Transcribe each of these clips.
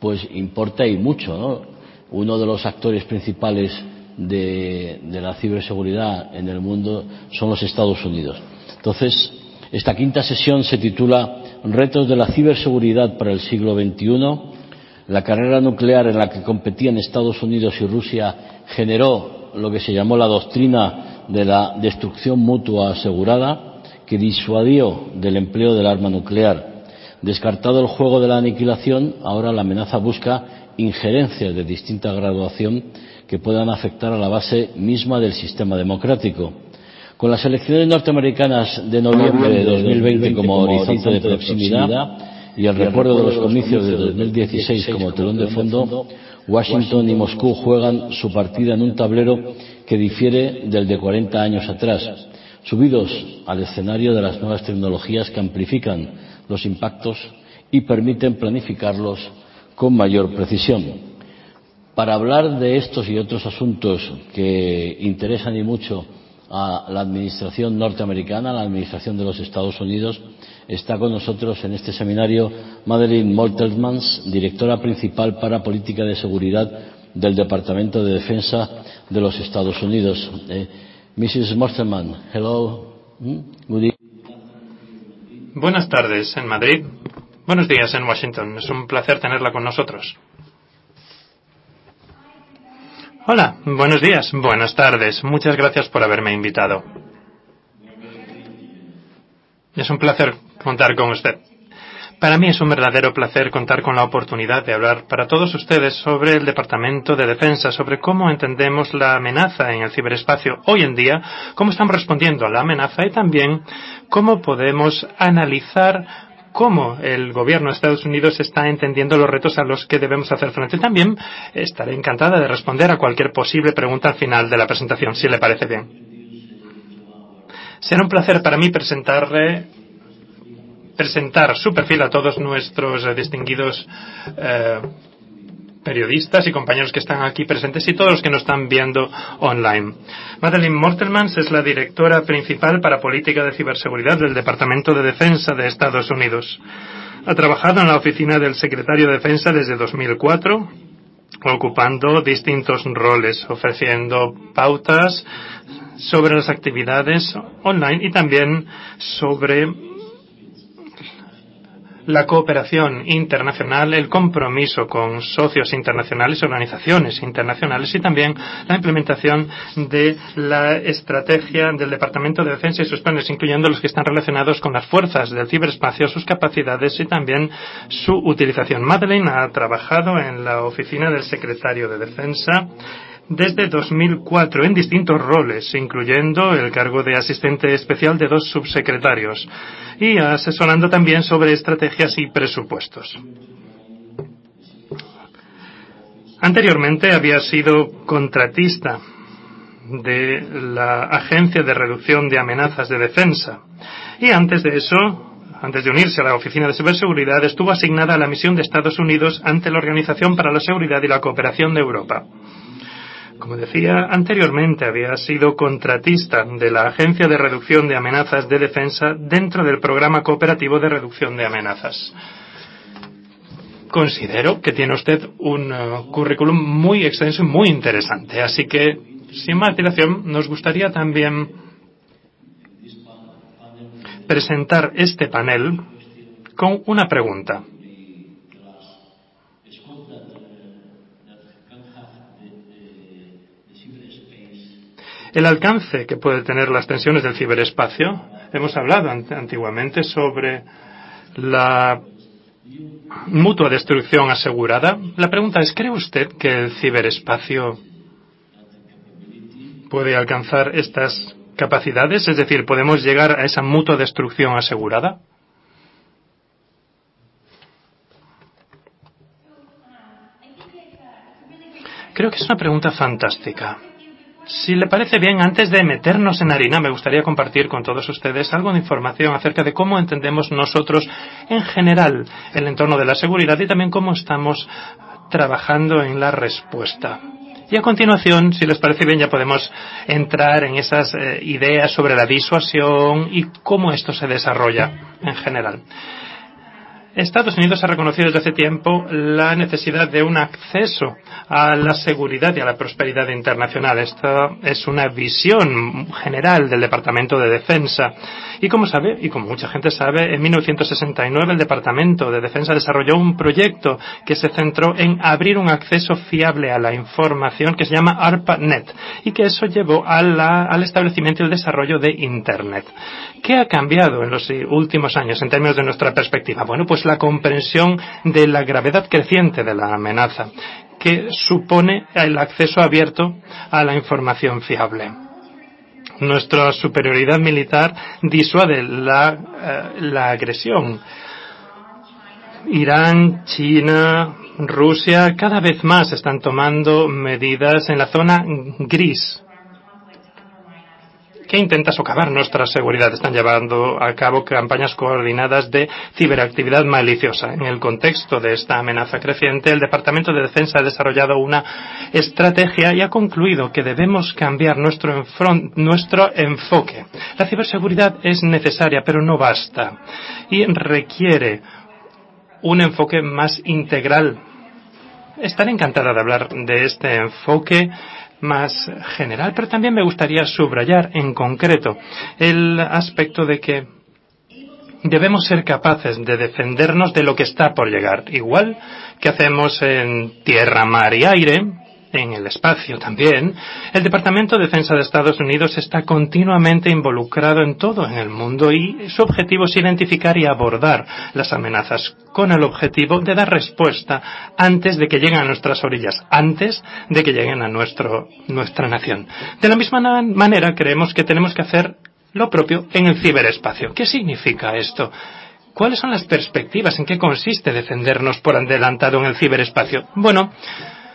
pues importa y mucho, ¿no? Uno de los actores principales de, la ciberseguridad en el mundo son los Estados Unidos. Entonces, esta quinta sesión se titula Retos de la ciberseguridad para el siglo XXI. La carrera nuclear en la que competían Estados Unidos y Rusia generó lo que se llamó la doctrina de la destrucción mutua asegurada, que disuadió del empleo del arma nuclear. Descartado el juego de la aniquilación, ahora la amenaza busca injerencias de distinta graduación que puedan afectar a la base misma del sistema democrático. Con las elecciones norteamericanas de noviembre de 2020 como horizonte de proximidad y el recuerdo de los comicios de 2016 como telón de fondo, Washington y Moscú juegan su partida en un tablero que difiere del de 40 años atrás, subidos al escenario de las nuevas tecnologías que amplifican los impactos y permiten planificarlos con mayor precisión. Para hablar de estos y otros asuntos que interesan y mucho a la administración norteamericana, a la administración de los Estados Unidos, está con nosotros en este seminario Madeleine Moltelmans, directora principal para política de seguridad del Departamento de Defensa de los Estados Unidos. Eh, Mrs. Mortelman, hello. Evening. Buenas tardes en Madrid. Buenos días en Washington. Es un placer tenerla con nosotros. Hola, buenos días, buenas tardes. Muchas gracias por haberme invitado. Es un placer contar con usted. Para mí es un verdadero placer contar con la oportunidad de hablar para todos ustedes sobre el Departamento de Defensa, sobre cómo entendemos la amenaza en el ciberespacio hoy en día, cómo estamos respondiendo a la amenaza y también cómo podemos analizar cómo el gobierno de Estados Unidos está entendiendo los retos a los que debemos hacer frente. También estaré encantada de responder a cualquier posible pregunta al final de la presentación, si le parece bien. Será un placer para mí presentarle presentar su perfil a todos nuestros eh, distinguidos eh, periodistas y compañeros que están aquí presentes y todos los que nos están viendo online. Madeleine Mortelmans es la directora principal para política de ciberseguridad del Departamento de Defensa de Estados Unidos. Ha trabajado en la oficina del secretario de Defensa desde 2004, ocupando distintos roles, ofreciendo pautas sobre las actividades online y también sobre la cooperación internacional, el compromiso con socios internacionales, organizaciones internacionales y también la implementación de la estrategia del Departamento de Defensa y sus planes, incluyendo los que están relacionados con las fuerzas del ciberespacio, sus capacidades y también su utilización. Madeleine ha trabajado en la oficina del secretario de Defensa desde 2004 en distintos roles, incluyendo el cargo de asistente especial de dos subsecretarios y asesorando también sobre estrategias y presupuestos. Anteriormente había sido contratista de la Agencia de Reducción de Amenazas de Defensa y antes de eso antes de unirse a la Oficina de Ciberseguridad, estuvo asignada a la misión de Estados Unidos ante la Organización para la Seguridad y la Cooperación de Europa. Como decía anteriormente, había sido contratista de la Agencia de Reducción de Amenazas de Defensa dentro del Programa Cooperativo de Reducción de Amenazas. Considero que tiene usted un uh, currículum muy extenso y muy interesante, así que, sin más dilación, nos gustaría también presentar este panel con una pregunta. El alcance que puede tener las tensiones del ciberespacio. Hemos hablado antiguamente sobre la mutua destrucción asegurada. La pregunta es, ¿cree usted que el ciberespacio puede alcanzar estas capacidades? Es decir, ¿podemos llegar a esa mutua destrucción asegurada? Creo que es una pregunta fantástica. Si le parece bien, antes de meternos en harina, me gustaría compartir con todos ustedes algo de información acerca de cómo entendemos nosotros en general el entorno de la seguridad y también cómo estamos trabajando en la respuesta. Y a continuación, si les parece bien, ya podemos entrar en esas eh, ideas sobre la disuasión y cómo esto se desarrolla en general. Estados Unidos ha reconocido desde hace tiempo la necesidad de un acceso a la seguridad y a la prosperidad internacional. Esta es una visión general del Departamento de Defensa. Y como sabe, y como mucha gente sabe, en 1969 el Departamento de Defensa desarrolló un proyecto que se centró en abrir un acceso fiable a la información que se llama ARPANET y que eso llevó al establecimiento y el desarrollo de Internet. ¿Qué ha cambiado en los últimos años en términos de nuestra perspectiva? Bueno, pues la comprensión de la gravedad creciente de la amenaza que supone el acceso abierto a la información fiable. Nuestra superioridad militar disuade la, eh, agresión. Irán, China, Rusia cada vez más están tomando medidas en la zona gris que intenta socavar nuestra seguridad. Están llevando a cabo campañas coordinadas de ciberactividad maliciosa. En el contexto de esta amenaza creciente, el Departamento de Defensa ha desarrollado una estrategia y ha concluido que debemos cambiar nuestro, enfoque. La ciberseguridad es necesaria, pero no basta. Y requiere un enfoque más integral. Estaré encantada de hablar de este enfoque más general, pero también me gustaría subrayar en concreto el aspecto de que debemos ser capaces de defendernos de lo que está por llegar, igual que hacemos en tierra, mar y aire, en el espacio también, el Departamento de Defensa de Estados Unidos está continuamente involucrado en todo en el mundo y su objetivo es identificar y abordar las amenazas con el objetivo de dar respuesta antes de que lleguen a nuestras orillas, antes de que lleguen a nuestro, nuestra nación. De la misma manera creemos que tenemos que hacer lo propio en el ciberespacio. ¿Qué significa esto? ¿Cuáles son las perspectivas? ¿En qué consiste defendernos por adelantado en el ciberespacio? Bueno,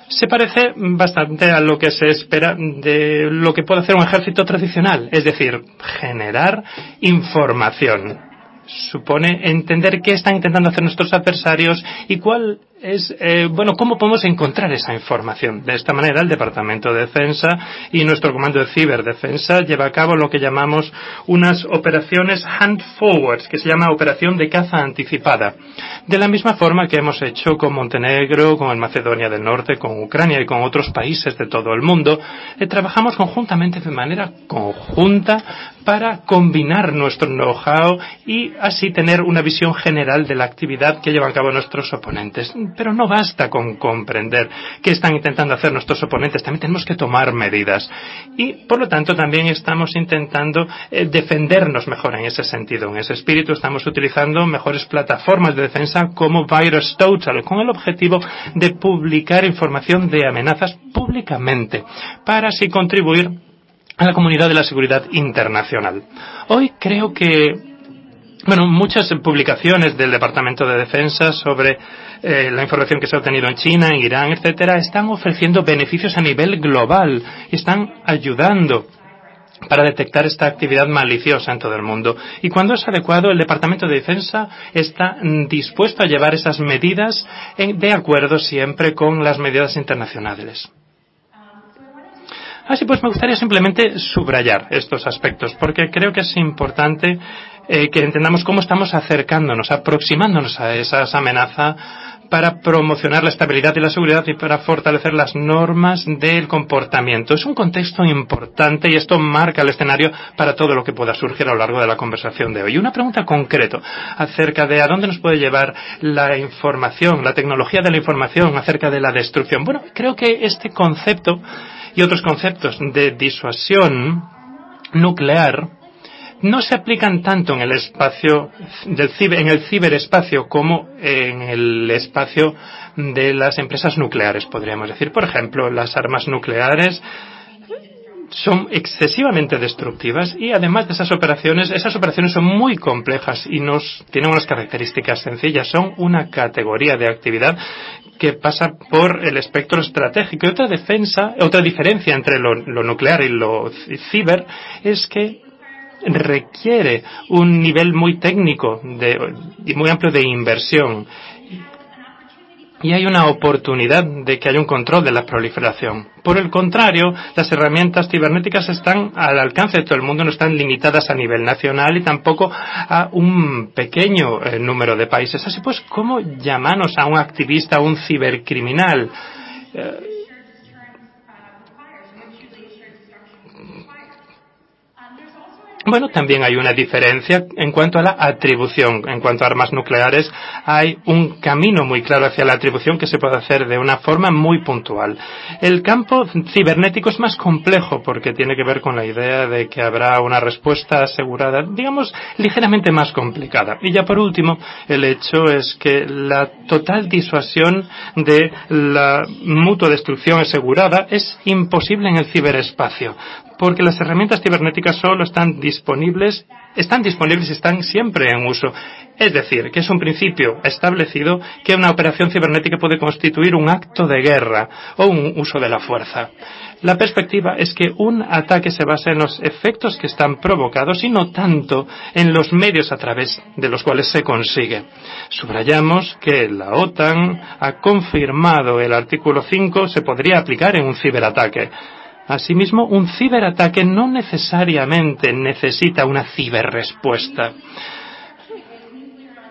se parece bastante a lo que se espera de lo que puede hacer un ejército tradicional, es decir, generar información. Supone entender qué están intentando hacer nuestros adversarios y cuál es, eh, bueno, cómo podemos encontrar esa información. De esta manera, el Departamento de Defensa y nuestro Comando de Ciberdefensa lleva a cabo lo que llamamos unas operaciones hand forwards, que se llama operación de caza anticipada. De la misma forma que hemos hecho con Montenegro, con el Macedonia del Norte, con Ucrania y con otros países de todo el mundo, eh, trabajamos conjuntamente de manera conjunta para combinar nuestro know-how y así tener una visión general de la actividad que llevan a cabo nuestros oponentes pero no basta con comprender qué están intentando hacer nuestros oponentes, también tenemos que tomar medidas. Y, por lo tanto, también estamos intentando eh, defendernos mejor en ese sentido. En ese espíritu estamos utilizando mejores plataformas de defensa como Virus Total, con el objetivo de publicar información de amenazas públicamente, para así contribuir a la comunidad de la seguridad internacional. Hoy creo que bueno, muchas publicaciones del Departamento de Defensa sobre eh, la información que se ha obtenido en China, en Irán, etcétera, están ofreciendo beneficios a nivel global y están ayudando para detectar esta actividad maliciosa en todo el mundo. Y cuando es adecuado, el Departamento de Defensa está dispuesto a llevar esas medidas de acuerdo siempre con las medidas internacionales. Así pues, me gustaría simplemente subrayar estos aspectos, porque creo que es importante eh, que entendamos cómo estamos acercándonos, aproximándonos a esa amenaza para promocionar la estabilidad y la seguridad y para fortalecer las normas del comportamiento. Es un contexto importante y esto marca el escenario para todo lo que pueda surgir a lo largo de la conversación de hoy. Una pregunta concreta acerca de a dónde nos puede llevar la información, la tecnología de la información acerca de la destrucción. Bueno, creo que este concepto y otros conceptos de disuasión nuclear no se aplican tanto en el espacio del ciber, en el ciberespacio como en el espacio de las empresas nucleares, podríamos decir. Por ejemplo, las armas nucleares son excesivamente destructivas y además de esas operaciones, esas operaciones son muy complejas y nos tienen unas características sencillas. Son una categoría de actividad que pasa por el espectro estratégico. Y otra defensa, otra diferencia entre lo, lo nuclear y lo ciber es que requiere un nivel muy técnico de, y muy amplio de inversión. y hay una oportunidad de que haya un control de la proliferación. Por el contrario, las herramientas cibernéticas están al alcance de todo el mundo, no están limitadas a nivel nacional y tampoco a un pequeño eh, número de países. Así pues, ¿cómo llamamos a un activista, a un cibercriminal? Eh, Bueno, también hay una diferencia en cuanto a la atribución. En cuanto a armas nucleares, hay un camino muy claro hacia la atribución que se puede hacer de una forma muy puntual. El campo cibernético es más complejo porque tiene que ver con la idea de que habrá una respuesta asegurada, digamos, ligeramente más complicada. Y ya por último, el hecho es que la total disuasión de la mutua destrucción asegurada es imposible en el ciberespacio porque las herramientas cibernéticas solo están disponibles, están disponibles y están siempre en uso. Es decir, que es un principio establecido que una operación cibernética puede constituir un acto de guerra o un uso de la fuerza. La perspectiva es que un ataque se basa en los efectos que están provocados y no tanto en los medios a través de los cuales se consigue. Subrayamos que la OTAN ha confirmado el artículo 5 se podría aplicar en un ciberataque. Asimismo, un ciberataque no necesariamente necesita una ciberrespuesta,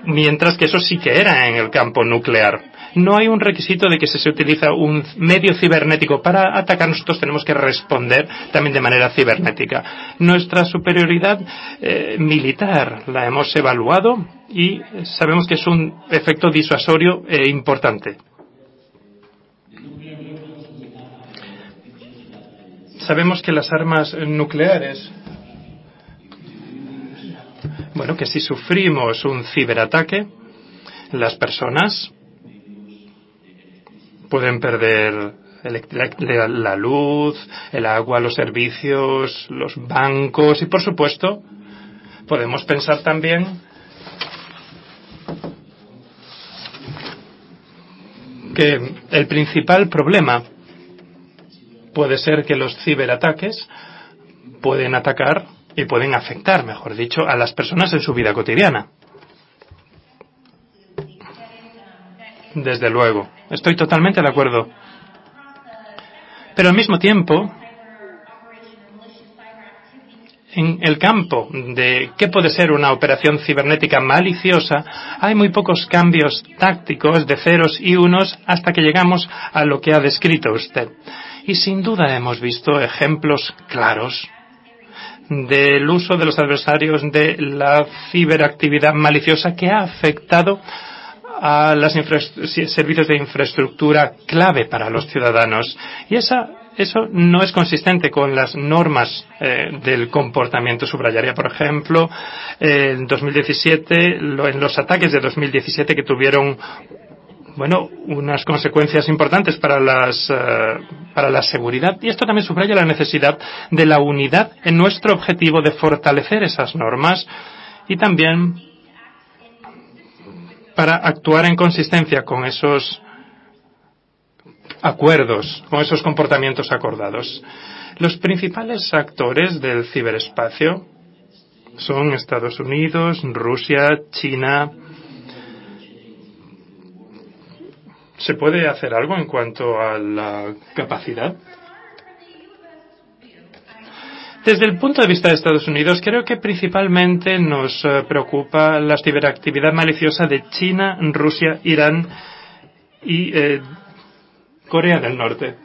mientras que eso sí que era en el campo nuclear. No hay un requisito de que si se utiliza un medio cibernético para atacar, nosotros tenemos que responder también de manera cibernética. Nuestra superioridad eh, militar la hemos evaluado y sabemos que es un efecto disuasorio e importante. Sabemos que las armas nucleares, bueno, que si sufrimos un ciberataque, las personas pueden perder la luz, el agua, los servicios, los bancos y, por supuesto, podemos pensar también que el principal problema puede ser que los ciberataques pueden atacar y pueden afectar, mejor dicho, a las personas en su vida cotidiana. Desde luego, estoy totalmente de acuerdo. Pero al mismo tiempo, en el campo de qué puede ser una operación cibernética maliciosa, hay muy pocos cambios tácticos de ceros y unos hasta que llegamos a lo que ha descrito usted. Y sin duda hemos visto ejemplos claros del uso de los adversarios de la ciberactividad maliciosa que ha afectado a los servicios de infraestructura clave para los ciudadanos. Y esa, eso no es consistente con las normas eh, del comportamiento. Subrayaría, por ejemplo, en 2017, lo, en los ataques de 2017 que tuvieron bueno, unas consecuencias importantes para, las, uh, para la seguridad. Y esto también subraya la necesidad de la unidad en nuestro objetivo de fortalecer esas normas y también para actuar en consistencia con esos acuerdos, con esos comportamientos acordados. Los principales actores del ciberespacio son Estados Unidos, Rusia, China, ¿Se puede hacer algo en cuanto a la capacidad? Desde el punto de vista de Estados Unidos, creo que principalmente nos eh, preocupa la ciberactividad maliciosa de China, Rusia, Irán y eh, Corea del Norte.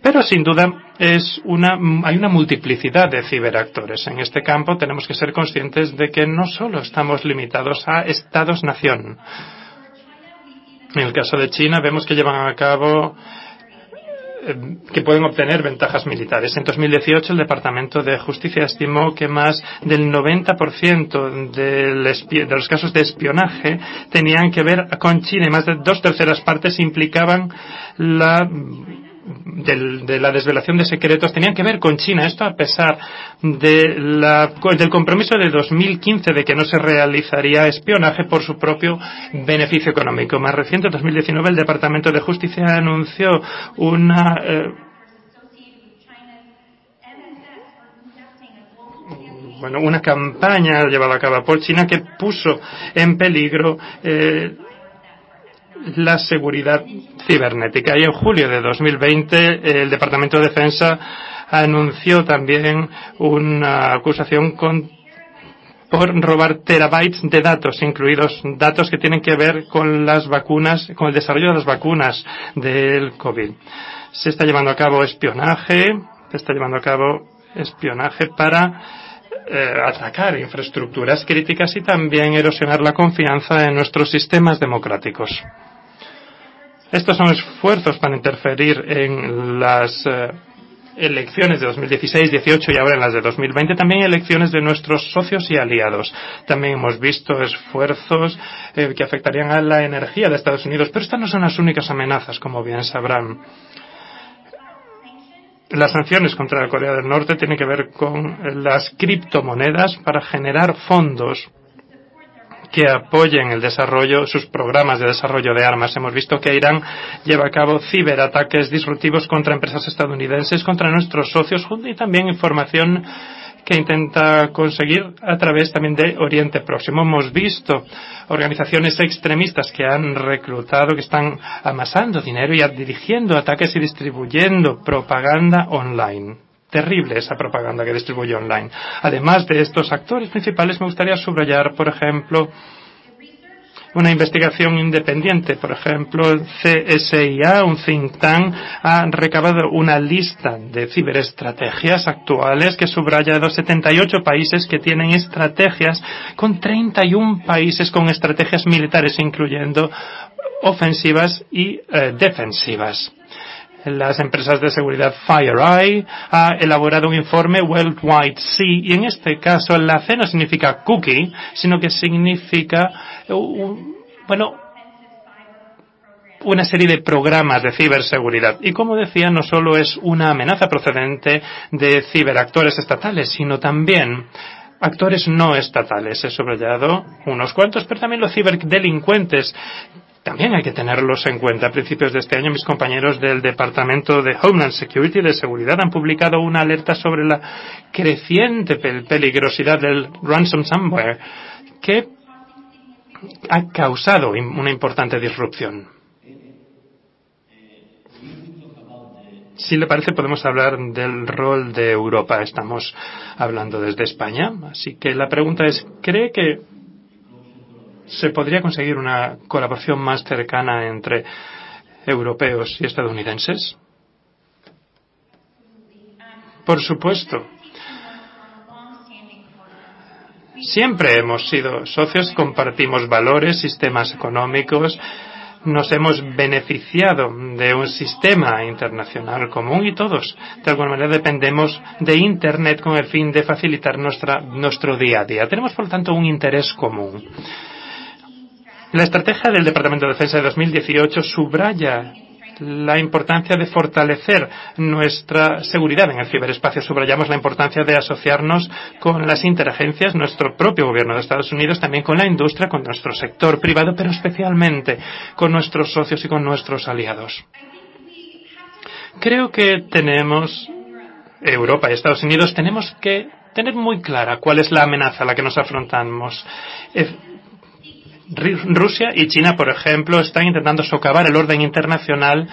Pero sin duda es una, hay una multiplicidad de ciberactores. En este campo tenemos que ser conscientes de que no solo estamos limitados a estados-nación. En el caso de China vemos que llevan a cabo eh, que pueden obtener ventajas militares. En 2018 el Departamento de Justicia estimó que más del 90% de los casos de espionaje tenían que ver con China y más de dos terceras partes implicaban la del, de la desvelación de secretos tenían que ver con China. Esto a pesar de la, del compromiso de 2015 de que no se realizaría espionaje por su propio beneficio económico. Más reciente, en 2019, el Departamento de Justicia anunció una. Eh, bueno, una campaña llevada a cabo por China que puso en peligro eh, la seguridad cibernética. Y en julio de 2020 el Departamento de Defensa anunció también una acusación por robar terabytes de datos, incluidos datos que tienen que ver con las vacunas, con el desarrollo de las vacunas del COVID. Se está llevando a cabo espionaje, se está llevando a cabo espionaje para eh, atacar infraestructuras críticas y también erosionar la confianza en nuestros sistemas democráticos. Estos son esfuerzos para interferir en las eh, elecciones de 2016, 18 y ahora en las de 2020, también elecciones de nuestros socios y aliados. También hemos visto esfuerzos eh, que afectarían a la energía de Estados Unidos, pero estas no son las únicas amenazas, como bien sabrán. Las sanciones contra Corea del Norte tienen que ver con las criptomonedas para generar fondos que apoyen el desarrollo, sus programas de desarrollo de armas. Hemos visto que Irán lleva a cabo ciberataques disruptivos contra empresas estadounidenses, contra nuestros socios y también información que intenta conseguir a través también de Oriente Próximo. Hemos visto organizaciones extremistas que han reclutado, que están amasando dinero y dirigiendo ataques y distribuyendo propaganda online terrible esa propaganda que distribuye online. Además de estos actores principales, me gustaría subrayar, por ejemplo, una investigación independiente. Por ejemplo, CSIA, un think tank, ha recabado una lista de ciberestrategias actuales que subraya los 78 países que tienen estrategias con 31 países con estrategias militares, incluyendo ofensivas y eh, defensivas las empresas de seguridad FireEye ha elaborado un informe Worldwide C y en este caso la C no significa cookie, sino que significa, bueno, una serie de programas de ciberseguridad. Y como decía, no solo es una amenaza procedente de ciberactores estatales, sino también actores no estatales. He subrayado unos cuantos, pero también los ciberdelincuentes también hay que tenerlos en cuenta. A principios de este año, mis compañeros del Departamento de Homeland Security de Seguridad han publicado una alerta sobre la creciente peligrosidad del ransomware que ha causado una importante disrupción. Si le parece, podemos hablar del rol de Europa. Estamos hablando desde España. Así que la pregunta es, ¿cree que se podría conseguir una colaboración más cercana entre europeos y estadounidenses? Por supuesto. Siempre hemos sido socios, compartimos valores, sistemas económicos, nos hemos beneficiado de un sistema internacional común y todos, de alguna manera, dependemos de Internet con el fin de facilitar nuestro día a día. Tenemos, por lo tanto, un interés común. La estrategia del Departamento de Defensa de 2018 subraya la importancia de fortalecer nuestra seguridad en el ciberespacio. Subrayamos la importancia de asociarnos con las interagencias, nuestro propio gobierno de Estados Unidos, también con la industria, con nuestro sector privado, pero especialmente con nuestros socios y con nuestros aliados. Creo que tenemos, Europa y Estados Unidos, tenemos que tener muy clara cuál es la amenaza a la que nos afrontamos. Rusia y China, por ejemplo, están intentando socavar el orden internacional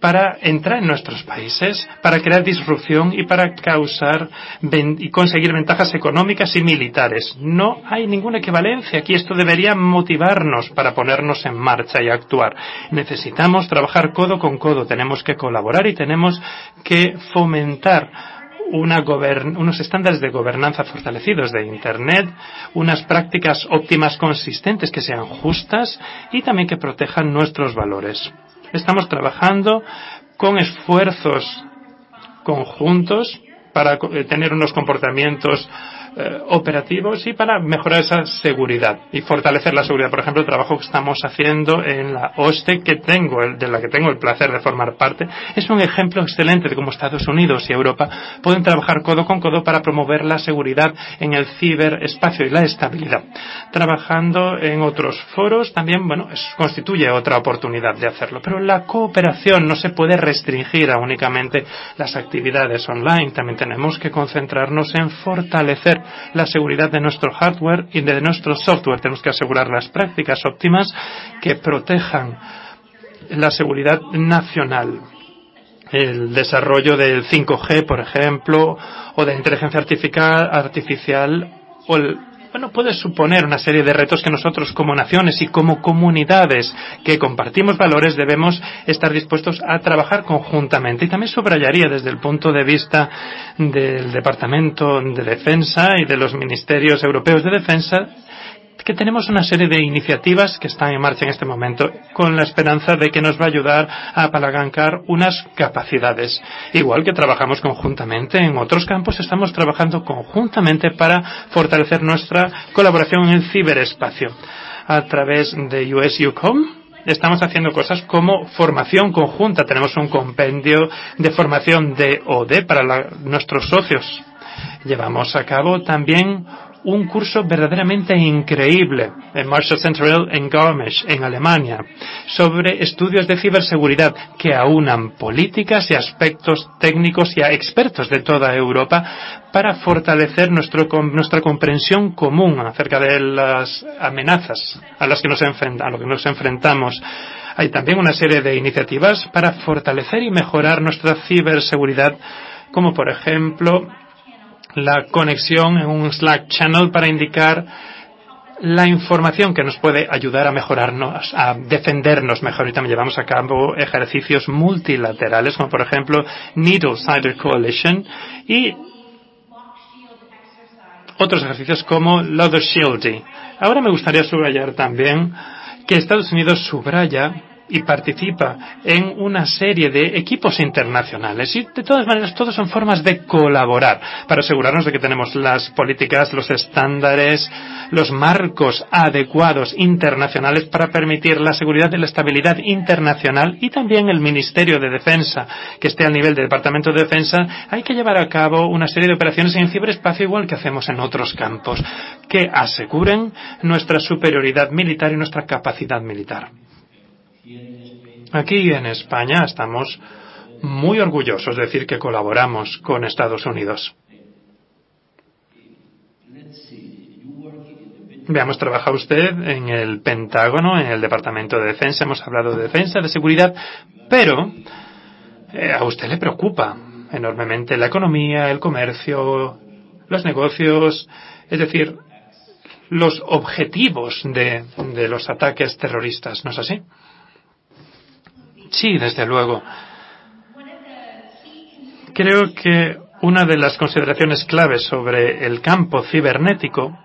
para entrar en nuestros países, para crear disrupción y para causar y conseguir ventajas económicas y militares. No hay ninguna equivalencia aquí. Esto debería motivarnos para ponernos en marcha y actuar. Necesitamos trabajar codo con codo. Tenemos que colaborar y tenemos que fomentar una unos estándares de gobernanza fortalecidos de Internet, unas prácticas óptimas consistentes que sean justas y también que protejan nuestros valores. Estamos trabajando con esfuerzos conjuntos para tener unos comportamientos eh, operativos y para mejorar esa seguridad y fortalecer la seguridad. Por ejemplo, el trabajo que estamos haciendo en la OSTE, que tengo, de la que tengo el placer de formar parte, es un ejemplo excelente de cómo Estados Unidos y Europa pueden trabajar codo con codo para promover la seguridad en el ciberespacio y la estabilidad. Trabajando en otros foros también, bueno, constituye otra oportunidad de hacerlo. Pero la cooperación no se puede restringir a únicamente las actividades online. También tenemos que concentrarnos en fortalecer la seguridad de nuestro hardware y de nuestro software. Tenemos que asegurar las prácticas óptimas que protejan la seguridad nacional. El desarrollo del 5G, por ejemplo, o de inteligencia artificial, artificial o el bueno, puede suponer una serie de retos que nosotros como naciones y como comunidades que compartimos valores debemos estar dispuestos a trabajar conjuntamente. Y también subrayaría desde el punto de vista del Departamento de Defensa y de los Ministerios Europeos de Defensa que tenemos una serie de iniciativas que están en marcha en este momento con la esperanza de que nos va a ayudar a apalancar unas capacidades. Igual que trabajamos conjuntamente en otros campos, estamos trabajando conjuntamente para fortalecer nuestra colaboración en el ciberespacio. A través de USUCOM, estamos haciendo cosas como formación conjunta. Tenemos un compendio de formación de OD para nuestros socios. Llevamos a cabo también un curso verdaderamente increíble en Marshall Central en Garmisch, en Alemania, sobre estudios de ciberseguridad que aunan políticas y aspectos técnicos y a expertos de toda Europa para fortalecer nuestro, nuestra comprensión común acerca de las amenazas a las que nos, a lo que nos enfrentamos. Hay también una serie de iniciativas para fortalecer y mejorar nuestra ciberseguridad, como por ejemplo la conexión en un Slack channel para indicar la información que nos puede ayudar a mejorarnos, a defendernos mejor. Y también llevamos a cabo ejercicios multilaterales, como por ejemplo Needle Cider Coalition y otros ejercicios como Leather Shieldy. Ahora me gustaría subrayar también que Estados Unidos subraya y participa en una serie de equipos internacionales. Y de todas maneras, todos son formas de colaborar para asegurarnos de que tenemos las políticas, los estándares, los marcos adecuados internacionales para permitir la seguridad y la estabilidad internacional y también el Ministerio de Defensa, que esté al nivel del Departamento de Defensa, hay que llevar a cabo una serie de operaciones en ciberespacio igual que hacemos en otros campos, que aseguren nuestra superioridad militar y nuestra capacidad militar. Aquí en España estamos muy orgullosos de decir que colaboramos con Estados Unidos. Veamos, trabaja usted en el Pentágono, en el Departamento de Defensa, hemos hablado de defensa, de seguridad, pero eh, a usted le preocupa enormemente la economía, el comercio, los negocios, es decir, los objetivos de, de los ataques terroristas, ¿no es así? Sí, desde luego. Creo que una de las consideraciones claves sobre el campo cibernético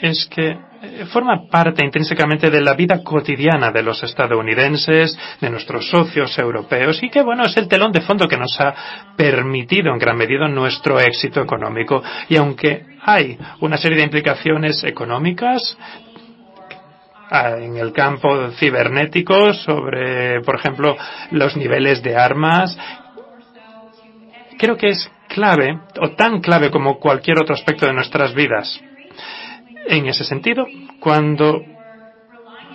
es que eh, forma parte intrínsecamente de la vida cotidiana de los estadounidenses, de nuestros socios europeos y que, bueno, es el telón de fondo que nos ha permitido en gran medida nuestro éxito económico. Y aunque hay una serie de implicaciones económicas, en el campo cibernético sobre, por ejemplo, los niveles de armas. Creo que es clave, o tan clave como cualquier otro aspecto de nuestras vidas. En ese sentido, cuando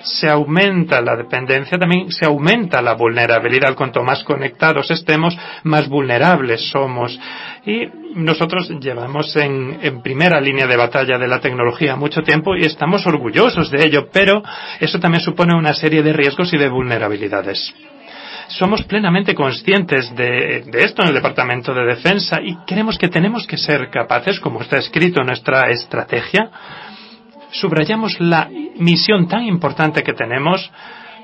se aumenta la dependencia, también se aumenta la vulnerabilidad. Cuanto más conectados estemos, más vulnerables somos. Y nosotros llevamos en, primera línea de batalla de la tecnología mucho tiempo y estamos orgullosos de ello, pero eso también supone una serie de riesgos y de vulnerabilidades. Somos plenamente conscientes de, de, esto en el Departamento de Defensa y creemos que tenemos que ser capaces, como está escrito en nuestra estrategia, subrayamos la misión tan importante que tenemos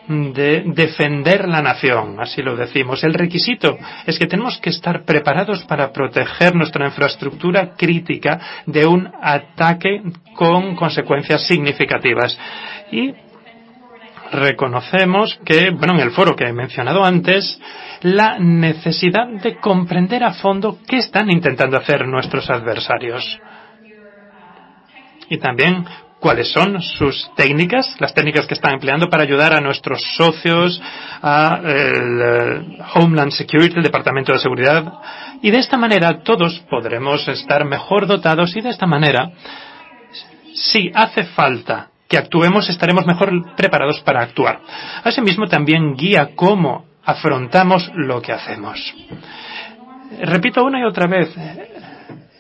de defender la nación, así lo decimos. El requisito es que tenemos que estar preparados para proteger nuestra infraestructura crítica de un ataque con consecuencias significativas. Y reconocemos que, bueno, en el foro que he mencionado antes, la necesidad de comprender a fondo qué están intentando hacer nuestros adversarios. Y también cuáles son sus técnicas, las técnicas que están empleando para ayudar a nuestros socios, a el eh, Homeland Security, el Departamento de Seguridad, y de esta manera todos podremos estar mejor dotados y de esta manera, si hace falta que actuemos, estaremos mejor preparados para actuar. Asimismo, también guía cómo afrontamos lo que hacemos. Repito una y otra vez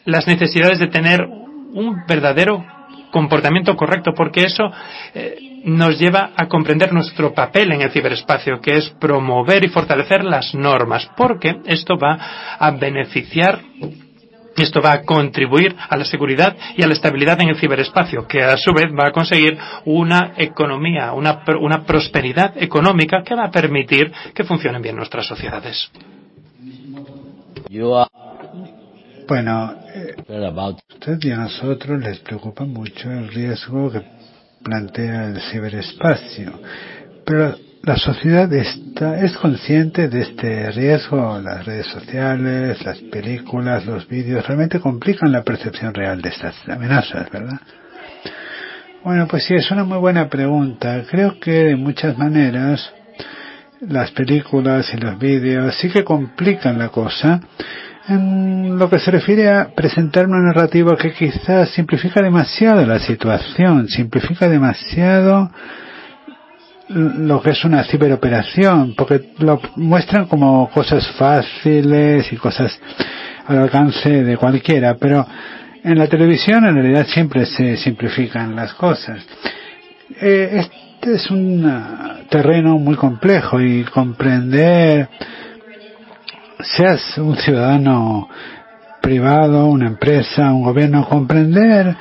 las necesidades de tener un verdadero comportamiento correcto, porque eso eh, nos lleva a comprender nuestro papel en el ciberespacio, que es promover y fortalecer las normas, porque esto va a beneficiar esto va a contribuir a la seguridad y a la estabilidad en el ciberespacio, que a su vez va a conseguir una economía, una, una prosperidad económica que va a permitir que funcionen bien nuestras sociedades. Bueno, eh, usted y a nosotros les preocupa mucho el riesgo que plantea el ciberespacio, pero la sociedad está, es consciente de este riesgo. Las redes sociales, las películas, los vídeos realmente complican la percepción real de estas amenazas, ¿verdad? Bueno, pues sí, es una muy buena pregunta. Creo que de muchas maneras las películas y los vídeos sí que complican la cosa en lo que se refiere a presentar una narrativa que quizás simplifica demasiado la situación, simplifica demasiado lo que es una ciberoperación, porque lo muestran como cosas fáciles y cosas al alcance de cualquiera, pero en la televisión en realidad siempre se simplifican las cosas. Eh, este es un terreno muy complejo y comprender, seas un ciudadano privado, una empresa, un gobierno, comprender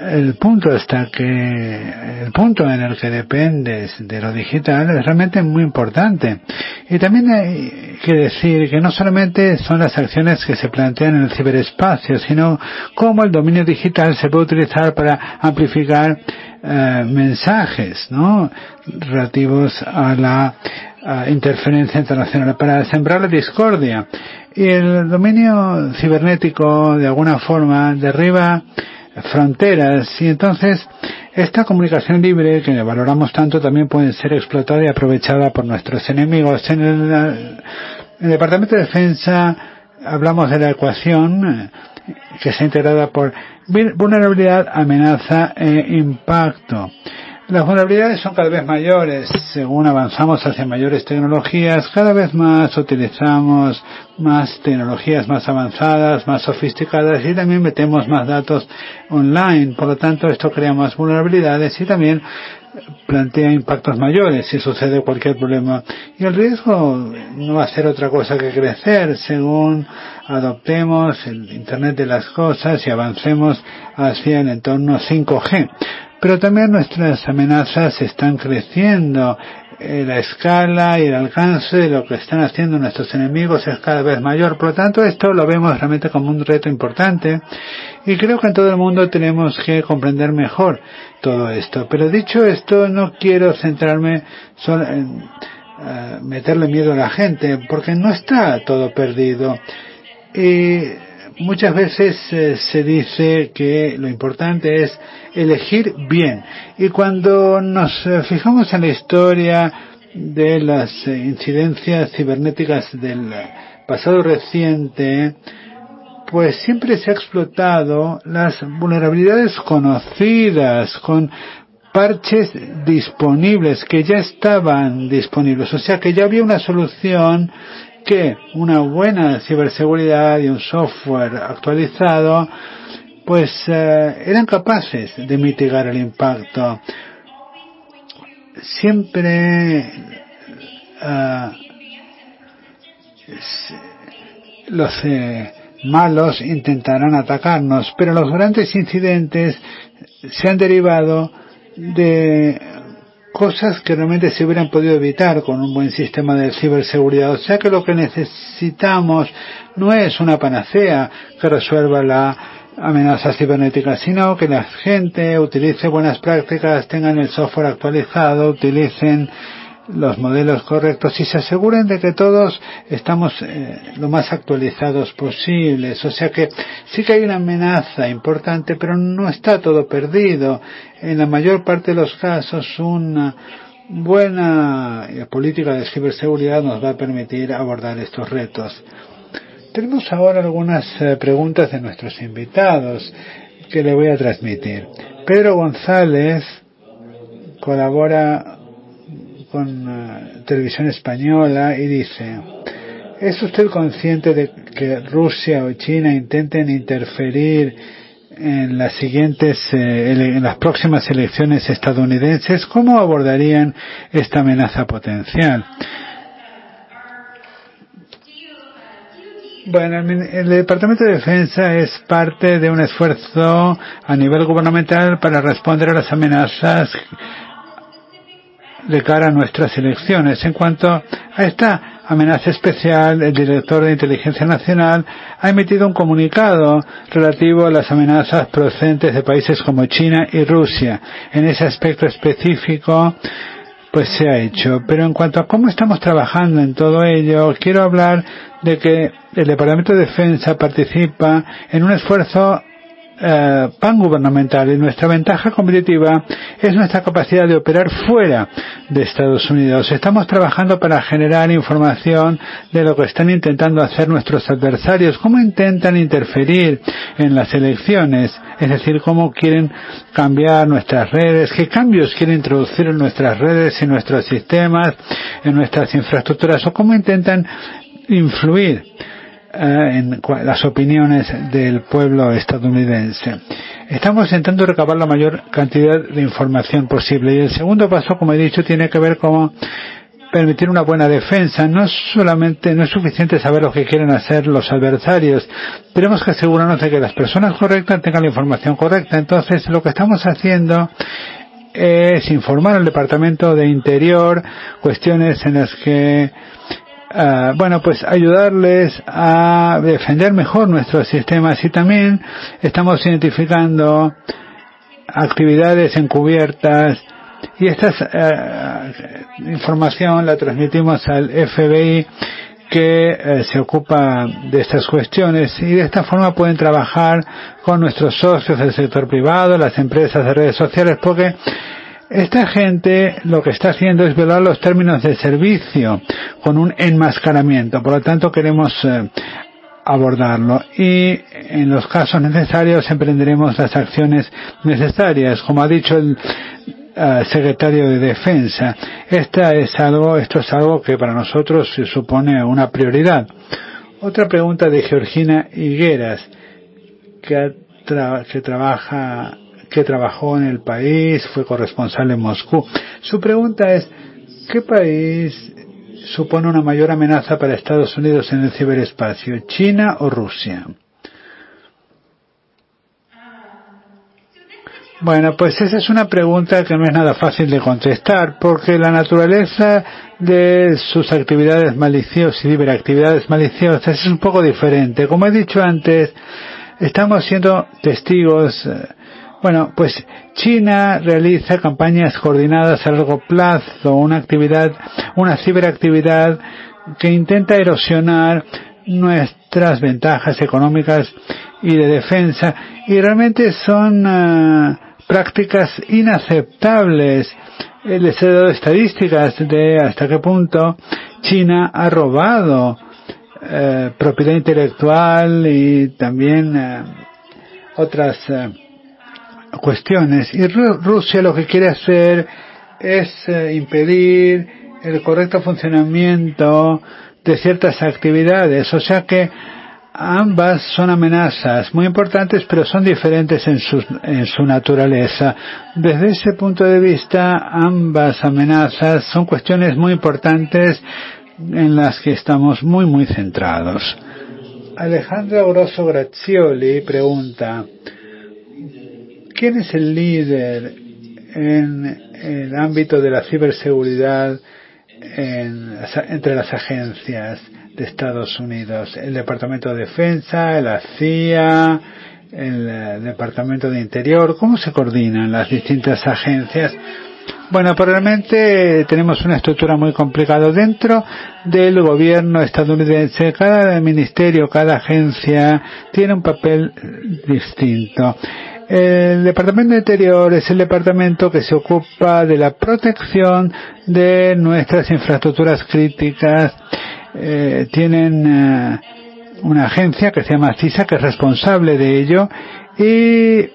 el punto hasta que el punto en el que dependes de lo digital es realmente muy importante. Y también hay que decir que no solamente son las acciones que se plantean en el ciberespacio, sino cómo el dominio digital se puede utilizar para amplificar eh, mensajes, ¿no? Relativos a la interferencia internacional, para sembrar la discordia. Y el dominio cibernético, de alguna forma, derriba fronteras y entonces esta comunicación libre que valoramos tanto también puede ser explotada y aprovechada por nuestros enemigos. En el, en el Departamento de Defensa hablamos de la ecuación eh, que está integrada por vulnerabilidad, amenaza e impacto. Las vulnerabilidades son cada vez mayores según avanzamos hacia mayores tecnologías. Cada vez más utilizamos más tecnologías más avanzadas, más sofisticadas y también metemos más datos online. Por lo tanto, esto crea más vulnerabilidades y también plantea impactos mayores si sucede cualquier problema. Y el riesgo no va a ser otra cosa que crecer según adoptemos el Internet de las cosas y avancemos hacia el entorno 5G. Pero también nuestras amenazas están creciendo. Eh, la escala y el alcance de lo que están haciendo nuestros enemigos es cada vez mayor. Por lo tanto, esto lo vemos realmente como un reto importante. Y creo que en todo el mundo tenemos que comprender mejor todo esto. Pero dicho esto, no quiero centrarme solo en uh, meterle miedo a la gente, porque no está todo perdido. Y muchas veces eh, se dice que lo importante es elegir bien. Y cuando nos eh, fijamos en la historia de las eh, incidencias cibernéticas del pasado reciente, pues siempre se ha explotado las vulnerabilidades conocidas con parches disponibles que ya estaban disponibles. O sea que ya había una solución que una buena ciberseguridad y un software actualizado pues eh, eran capaces de mitigar el impacto. Siempre uh, los eh, malos intentarán atacarnos, pero los grandes incidentes se han derivado de cosas que realmente se hubieran podido evitar con un buen sistema de ciberseguridad. O sea que lo que necesitamos no es una panacea que resuelva la amenazas cibernéticas, sino que la gente utilice buenas prácticas, tengan el software actualizado, utilicen los modelos correctos y se aseguren de que todos estamos eh, lo más actualizados posibles. O sea que sí que hay una amenaza importante, pero no está todo perdido. En la mayor parte de los casos, una buena política de ciberseguridad nos va a permitir abordar estos retos. Tenemos ahora algunas eh, preguntas de nuestros invitados que le voy a transmitir. Pedro González colabora con uh, Televisión Española y dice, ¿es usted consciente de que Rusia o China intenten interferir en las siguientes, eh, en las próximas elecciones estadounidenses, ¿cómo abordarían esta amenaza potencial? Bueno, el Departamento de Defensa es parte de un esfuerzo a nivel gubernamental para responder a las amenazas de cara a nuestras elecciones. En cuanto a esta amenaza especial, el director de Inteligencia Nacional ha emitido un comunicado relativo a las amenazas procedentes de países como China y Rusia. En ese aspecto específico, pues se ha hecho. Pero en cuanto a cómo estamos trabajando en todo ello, quiero hablar de que el Departamento de Defensa participa en un esfuerzo eh, gubernamental y nuestra ventaja competitiva es nuestra capacidad de operar fuera de Estados Unidos. Estamos trabajando para generar información de lo que están intentando hacer nuestros adversarios, cómo intentan interferir en las elecciones, es decir, cómo quieren cambiar nuestras redes, qué cambios quieren introducir en nuestras redes, en nuestros sistemas, en nuestras infraestructuras o cómo intentan influir en las opiniones del pueblo estadounidense. Estamos intentando recabar la mayor cantidad de información posible y el segundo paso, como he dicho, tiene que ver con permitir una buena defensa. No solamente, no es suficiente saber lo que quieren hacer los adversarios. Tenemos que asegurarnos de que las personas correctas tengan la información correcta. Entonces, lo que estamos haciendo es informar al Departamento de Interior cuestiones en las que uh, bueno, pues ayudarles a defender mejor nuestros sistemas y también estamos identificando actividades encubiertas y esta uh, información la transmitimos al FBI que eh, se ocupa de estas cuestiones y de esta forma pueden trabajar con nuestros socios del sector privado, las empresas de redes sociales, porque esta gente lo que está haciendo es violar los términos de servicio con un enmascaramiento. Por lo tanto, queremos eh, abordarlo y en los casos necesarios emprenderemos las acciones necesarias. Como ha dicho el uh, secretario de Defensa, esta es algo, esto es algo que para nosotros se supone una prioridad. Otra pregunta de Georgina Higueras, que trabaja que trabajó en el país, fue corresponsal en Moscú. Su pregunta es, ¿qué país supone una mayor amenaza para Estados Unidos en el ciberespacio, China o Rusia? Bueno, pues esa es una pregunta que no es nada fácil de contestar, porque la naturaleza de sus actividades maliciosas y ciberactividades maliciosas es un poco diferente. Como he dicho antes, estamos siendo testigos eh, bueno, pues China realiza campañas coordinadas a largo plazo, una actividad, una ciberactividad que intenta erosionar nuestras ventajas económicas y de defensa y realmente son uh, prácticas inaceptables. Les he dado estadísticas de hasta qué punto China ha robado uh, propiedad intelectual y también uh, otras cuestiones. Y Rusia lo que quiere hacer es eh, impedir el correcto funcionamiento de ciertas actividades. O sea que ambas son amenazas muy importantes, pero son diferentes en su, en su naturaleza. Desde ese punto de vista, ambas amenazas son cuestiones muy importantes en las que estamos muy, muy centrados. Alejandro Grosso Grazioli pregunta, ¿Quién es el líder en el ámbito de la ciberseguridad en, entre las agencias de Estados Unidos? El Departamento de Defensa, la CIA, el Departamento de Interior. ¿Cómo se coordinan las distintas agencias? Bueno, pues realmente tenemos una estructura muy complicada dentro del gobierno estadounidense. Cada ministerio, cada agencia tiene un papel distinto. El Departamento de Interior es el departamento que se ocupa de la protección de nuestras infraestructuras críticas. Eh, tienen eh, una agencia que se llama CISA que es responsable de ello y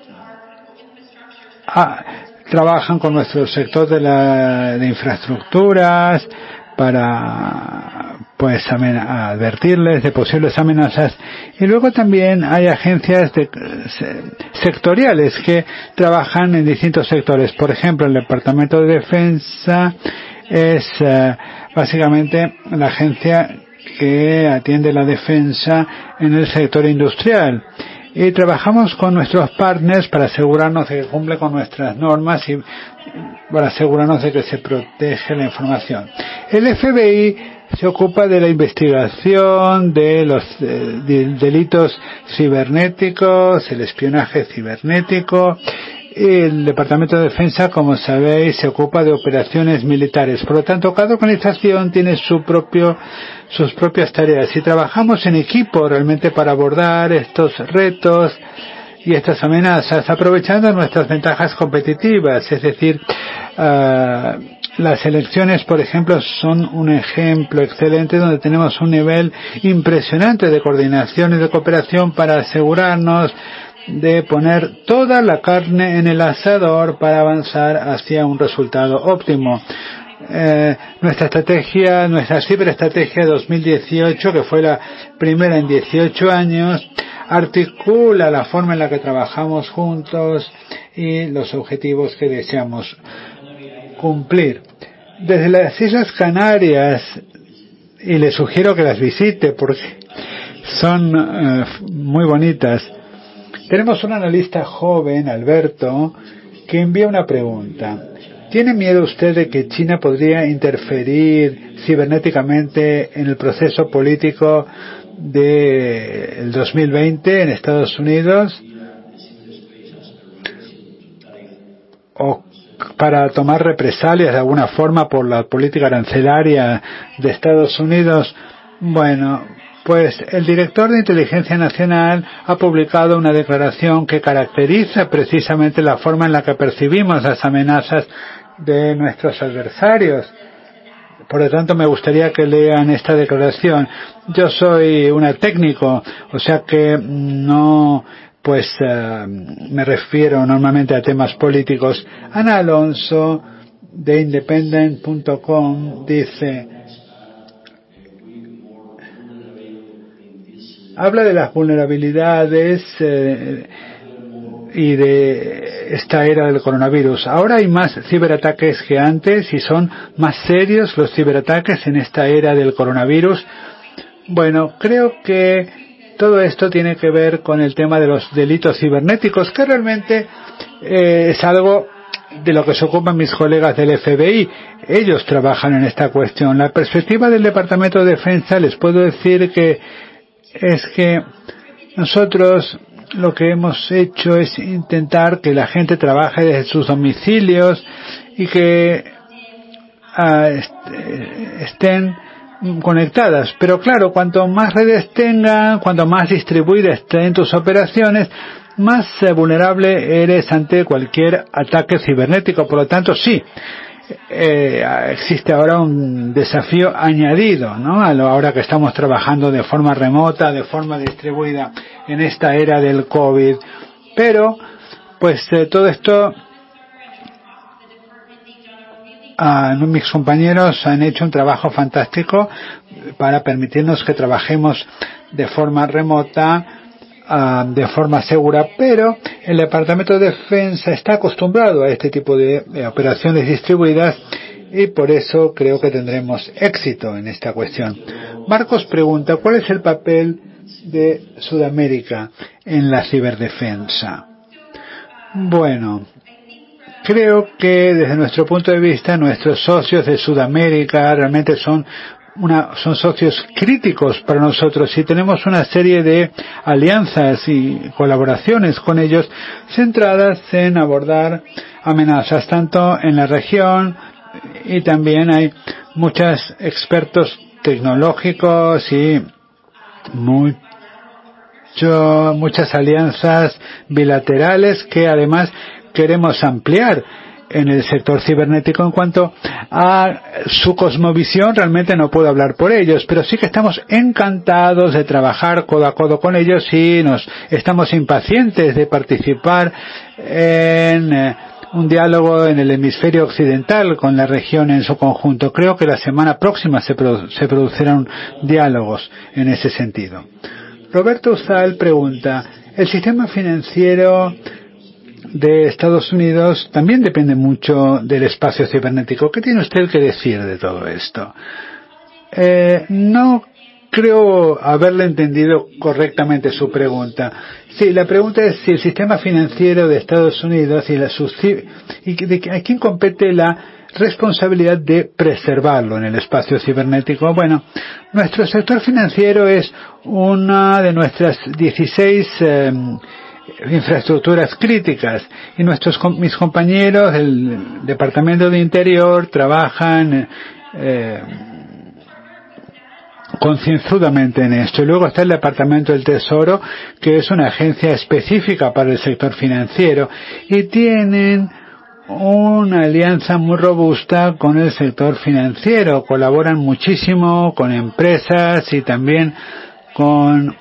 ah, trabajan con nuestro sector de, la, de infraestructuras para pues advertirles de posibles amenazas. Y luego también hay agencias de, sectoriales que trabajan en distintos sectores. Por ejemplo el departamento de defensa es uh, básicamente la agencia que atiende la defensa en el sector industrial. Y trabajamos con nuestros partners para asegurarnos de que cumple con nuestras normas y para asegurarnos de que se protege la información. El FBI se ocupa de la investigación de los eh, de, delitos cibernéticos, el espionaje cibernético. El Departamento de Defensa, como sabéis, se ocupa de operaciones militares. Por lo tanto, cada organización tiene su propio, sus propias tareas y trabajamos en equipo realmente para abordar estos retos y estas amenazas, aprovechando nuestras ventajas competitivas, es decir, uh, las elecciones, por ejemplo, son un ejemplo excelente donde tenemos un nivel impresionante de coordinación y de cooperación para asegurarnos de poner toda la carne en el asador para avanzar hacia un resultado óptimo. Eh, nuestra estrategia, nuestra ciberestrategia 2018, que fue la primera en 18 años, articula la forma en la que trabajamos juntos y los objetivos que deseamos cumplir. Desde las Islas Canarias, y le sugiero que las visite porque son uh, muy bonitas, tenemos un analista joven, Alberto, que envía una pregunta. ¿Tiene miedo usted de que China podría interferir cibernéticamente en el proceso político del 2020 en Estados Unidos? ¿O para tomar represalias de alguna forma por la política arancelaria de Estados Unidos? Bueno, pues el director de Inteligencia Nacional ha publicado una declaración que caracteriza precisamente la forma en la que percibimos las amenazas de nuestros adversarios. Por lo tanto, me gustaría que lean esta declaración. Yo soy una técnico, o sea que no pues uh, me refiero normalmente a temas políticos. Ana Alonso de independent.com dice, habla de las vulnerabilidades eh, y de esta era del coronavirus. Ahora hay más ciberataques que antes y son más serios los ciberataques en esta era del coronavirus. Bueno, creo que todo esto tiene que ver con el tema de los delitos cibernéticos, que realmente eh, es algo de lo que se ocupan mis colegas del FBI. Ellos trabajan en esta cuestión. La perspectiva del Departamento de Defensa les puedo decir que es que nosotros lo que hemos hecho es intentar que la gente trabaje desde sus domicilios y que uh, estén conectadas. Pero claro, cuanto más redes tengan, cuanto más distribuidas estén tus operaciones, más eh, vulnerable eres ante cualquier ataque cibernético. Por lo tanto, sí, eh, existe ahora un desafío añadido, ¿no? A lo ahora que estamos trabajando de forma remota, de forma distribuida en esta era del COVID. Pero, pues eh, todo esto uh, mis compañeros han hecho un trabajo fantástico para permitirnos que trabajemos de forma remota, uh, de forma segura, pero el Departamento de Defensa está acostumbrado a este tipo de operaciones distribuidas y por eso creo que tendremos éxito en esta cuestión. Marcos pregunta, ¿cuál es el papel de Sudamérica en la ciberdefensa? Bueno, Creo que desde nuestro punto de vista nuestros socios de Sudamérica realmente son una, son socios críticos para nosotros. Y tenemos una serie de alianzas y colaboraciones con ellos centradas en abordar amenazas tanto en la región y también hay muchos expertos tecnológicos y mucho, muchas alianzas bilaterales que además queremos ampliar en el sector cibernético en cuanto a su cosmovisión realmente no puedo hablar por ellos pero sí que estamos encantados de trabajar codo a codo con ellos y nos estamos impacientes de participar en eh, un diálogo en el hemisferio occidental con la región en su conjunto. Creo que la semana próxima se, produ se producirán diálogos en ese sentido. Roberto Usal pregunta, ¿el sistema financiero de Estados Unidos también depende mucho del espacio cibernético? ¿Qué tiene usted que decir de todo esto? Eh, no creo haberle entendido correctamente su pregunta. Sí, la pregunta es si el sistema financiero de Estados Unidos y, la, y de, a quién compete la responsabilidad de preservarlo en el espacio cibernético. Bueno, nuestro sector financiero es una de nuestras 16 eh, infraestructuras críticas y nuestros mis compañeros del Departamento de Interior trabajan eh, concienzudamente en esto. Y luego está el Departamento del Tesoro, que es una agencia específica para el sector financiero y tienen una alianza muy robusta con el sector financiero. Colaboran muchísimo con empresas y también con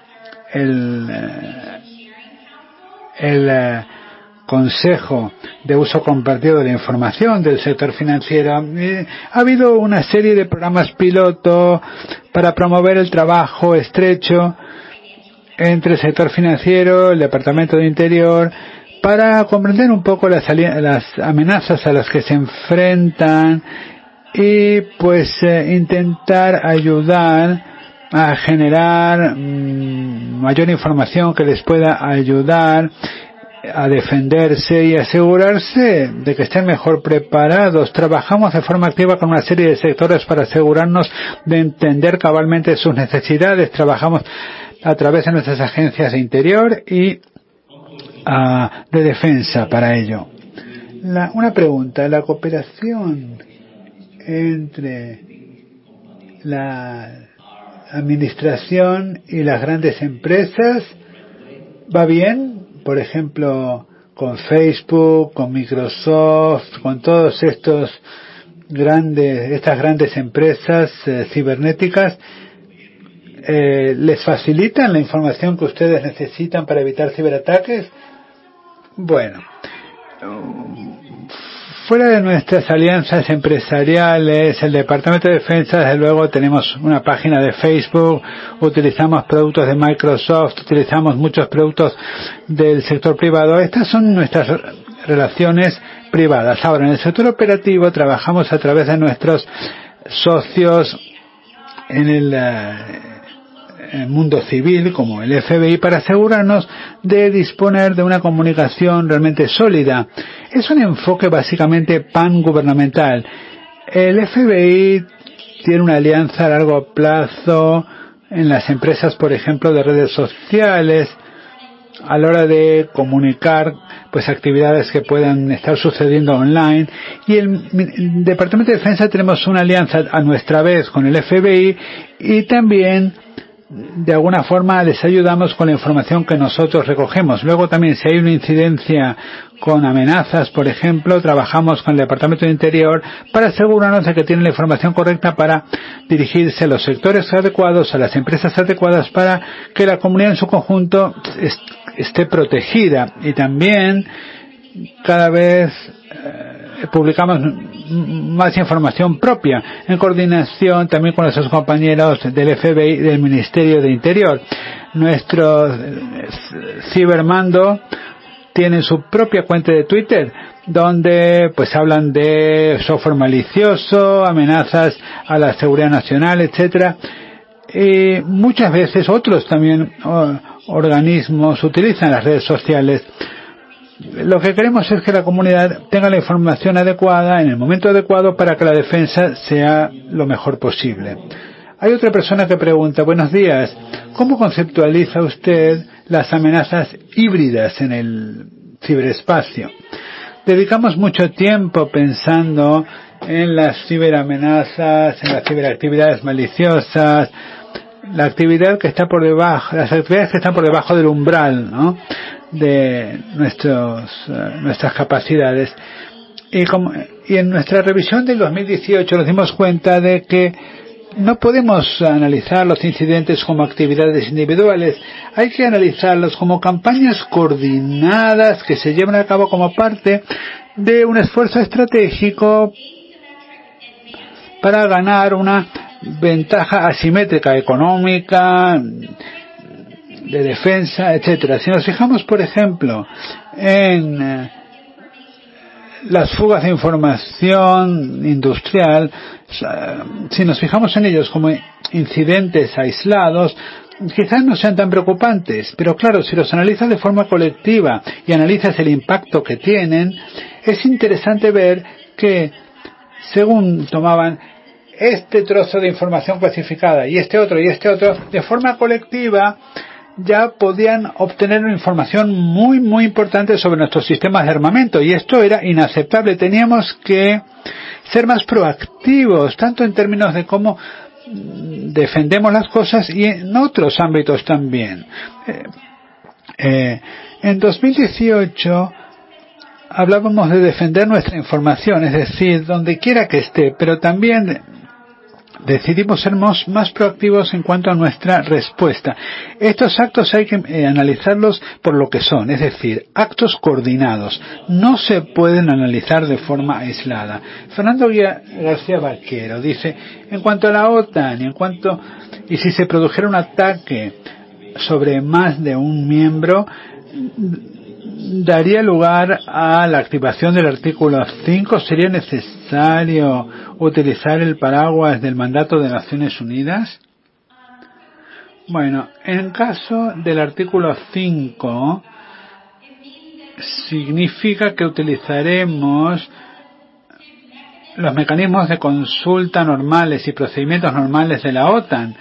el, eh, el eh, Consejo de Uso Compartido de la Información del sector financiero. ha habido una serie de programas piloto para promover el trabajo estrecho entre el sector financiero, el Departamento de Interior, para comprender un poco las, las amenazas a las que se enfrentan y pues eh, intentar ayudar a generar mmm, mayor información que les pueda ayudar a defenderse y asegurarse de que estén mejor preparados. Trabajamos de forma activa con una serie de sectores para asegurarnos de entender cabalmente sus necesidades. Trabajamos a través de nuestras agencias de interior y uh, de defensa para ello. La, una pregunta, la cooperación entre la administración y las grandes empresas va bien por ejemplo, con Facebook, con Microsoft, con todos estos grandes, estas grandes empresas eh, cibernéticas, eh, les facilitan la información que ustedes necesitan para evitar ciberataques? Bueno, Fuera de nuestras alianzas empresariales, el Departamento de Defensa, desde luego, tenemos una página de Facebook, utilizamos productos de Microsoft, utilizamos muchos productos del sector privado. Estas son nuestras relaciones privadas. Ahora, en el sector operativo trabajamos a través de nuestros socios en el uh, el mundo civil como el FBI para asegurarnos de disponer de una comunicación realmente sólida. Es un enfoque básicamente pan-gubernamental. El FBI tiene una alianza a largo plazo en las empresas, por ejemplo, de redes sociales, a la hora de comunicar pues actividades que puedan estar sucediendo online y el Departamento de Defensa tenemos una alianza a nuestra vez con el FBI y también de alguna forma les ayudamos con la información que nosotros recogemos. Luego también si hay una incidencia con amenazas, por ejemplo, trabajamos con el Departamento de Interior para asegurarnos de que tienen la información correcta para dirigirse a los sectores adecuados, a las empresas adecuadas para que la comunidad en su conjunto est esté protegida. Y también cada vez eh, publicamos más información propia, en coordinación también con nuestros compañeros del FBI y del Ministerio de Interior. Nuestro cibermando tiene su propia cuenta de Twitter donde pues hablan de software malicioso, amenazas a la seguridad nacional, etcétera. Y muchas veces otros también organismos utilizan las redes sociales lo que queremos es que la comunidad tenga la información adecuada en el momento adecuado para que la defensa sea lo mejor posible. Hay otra persona que pregunta, buenos días, ¿cómo conceptualiza usted las amenazas híbridas en el ciberespacio? Dedicamos mucho tiempo pensando en las ciberamenazas, en las ciberactividades maliciosas, la actividad que está por debajo, las actividades que están por debajo del umbral, ¿no? De nuestros, uh, nuestras capacidades. Y, como, y en nuestra revisión del 2018 nos dimos cuenta de que no podemos analizar los incidentes como actividades individuales, hay que analizarlos como campañas coordinadas que se llevan a cabo como parte de un esfuerzo estratégico para ganar una ventaja asimétrica económica, de defensa, etcétera. Si nos fijamos, por ejemplo, en eh, las fugas de información industrial, si nos fijamos en ellos como incidentes aislados, quizás no sean tan preocupantes, pero claro, si los analizas de forma colectiva y analizas el impacto que tienen, es interesante ver que según tomaban este trozo de información clasificada y este otro y este otro, de forma colectiva, ya podían obtener información muy, muy importante sobre nuestros sistemas de armamento y esto era inaceptable. Teníamos que ser más proactivos, tanto en términos de cómo defendemos las cosas y en otros ámbitos también. Eh, eh, en 2018 hablábamos de defender nuestra información, es decir, donde quiera que esté, pero también decidimos ser más, proactivos en cuanto a nuestra respuesta. Estos actos hay que eh, analizarlos por lo que son, es decir, actos coordinados. No se pueden analizar de forma aislada. Fernando García Vaquero dice, en cuanto a la OTAN y en cuanto, y si se produjera un ataque sobre más de un miembro, daría lugar a la activación del artículo 5. ¿Sería necesario utilizar el paraguas del mandato de Naciones Unidas? Bueno, en caso del artículo 5, significa que utilizaremos los mecanismos de consulta normales y procedimientos normales de la OTAN.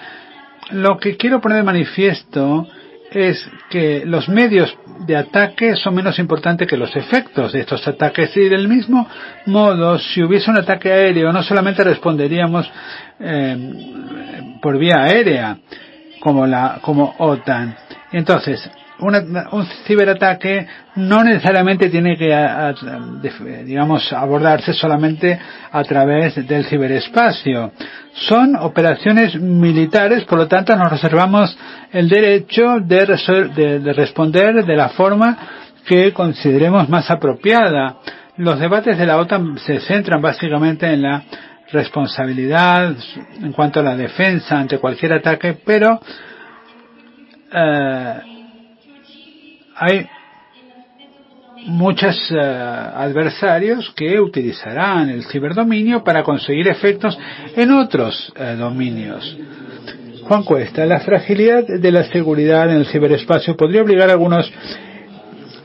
Lo que quiero poner de manifiesto es que los medios de ataque son menos importantes que los efectos de estos ataques. Y del mismo modo si hubiese un ataque aéreo no solamente responderíamos eh, por vía aérea como la como OTAN. Entonces un ciberataque no necesariamente tiene que, digamos, abordarse solamente a través del ciberespacio. Son operaciones militares, por lo tanto nos reservamos el derecho de, de responder de la forma que consideremos más apropiada. Los debates de la OTAN se centran básicamente en la responsabilidad en cuanto a la defensa ante cualquier ataque, pero eh, hay muchos eh, adversarios que utilizarán el ciberdominio para conseguir efectos en otros eh, dominios. Juan Cuesta, la fragilidad de la seguridad en el ciberespacio podría obligar a algunos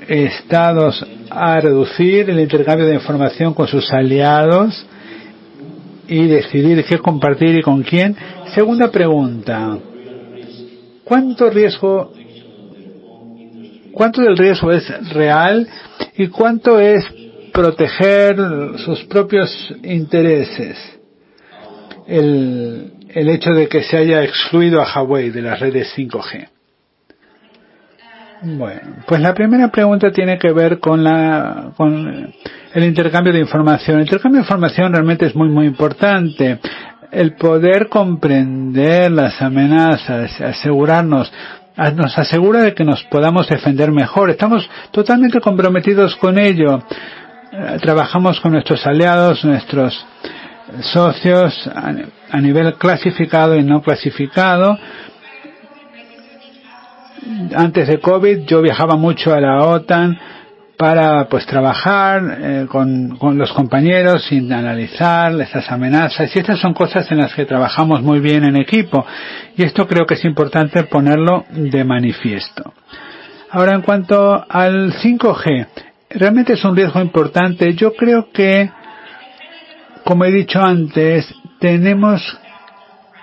estados a reducir el intercambio de información con sus aliados y decidir qué compartir y con quién. Segunda pregunta. ¿Cuánto riesgo cuánto del riesgo es real y cuánto es proteger sus propios intereses. El, el hecho de que se haya excluido a Huawei de las redes 5G. Bueno, pues la primera pregunta tiene que ver con la con el intercambio de información. El intercambio de información realmente es muy muy importante. El poder comprender las amenazas, asegurarnos nos asegura de que nos podamos defender mejor. Estamos totalmente comprometidos con ello. Eh, trabajamos con nuestros aliados, nuestros socios a nivel clasificado y no clasificado. Antes de COVID yo viajaba mucho a la OTAN para pues trabajar eh, con, con, los compañeros sin analizar estas amenazas y estas son cosas en las que trabajamos muy bien en equipo y esto creo que es importante ponerlo de manifiesto. Ahora en cuanto al 5G, realmente es un riesgo importante. Yo creo que, como he dicho antes, tenemos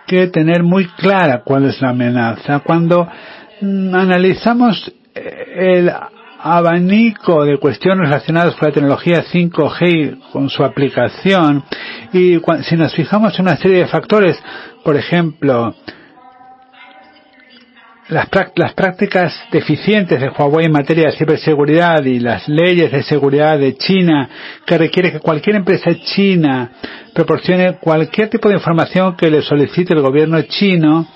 que tener muy clara cuál es la amenaza. Cuando mm, analizamos eh, el abanico de cuestiones relacionadas con la tecnología 5G con su aplicación. Y si nos fijamos en una serie de factores, por ejemplo, las, las, prácticas deficientes de Huawei en materia de ciberseguridad y las leyes de seguridad de China que requiere que cualquier empresa china proporcione cualquier tipo de información que le solicite el gobierno chino,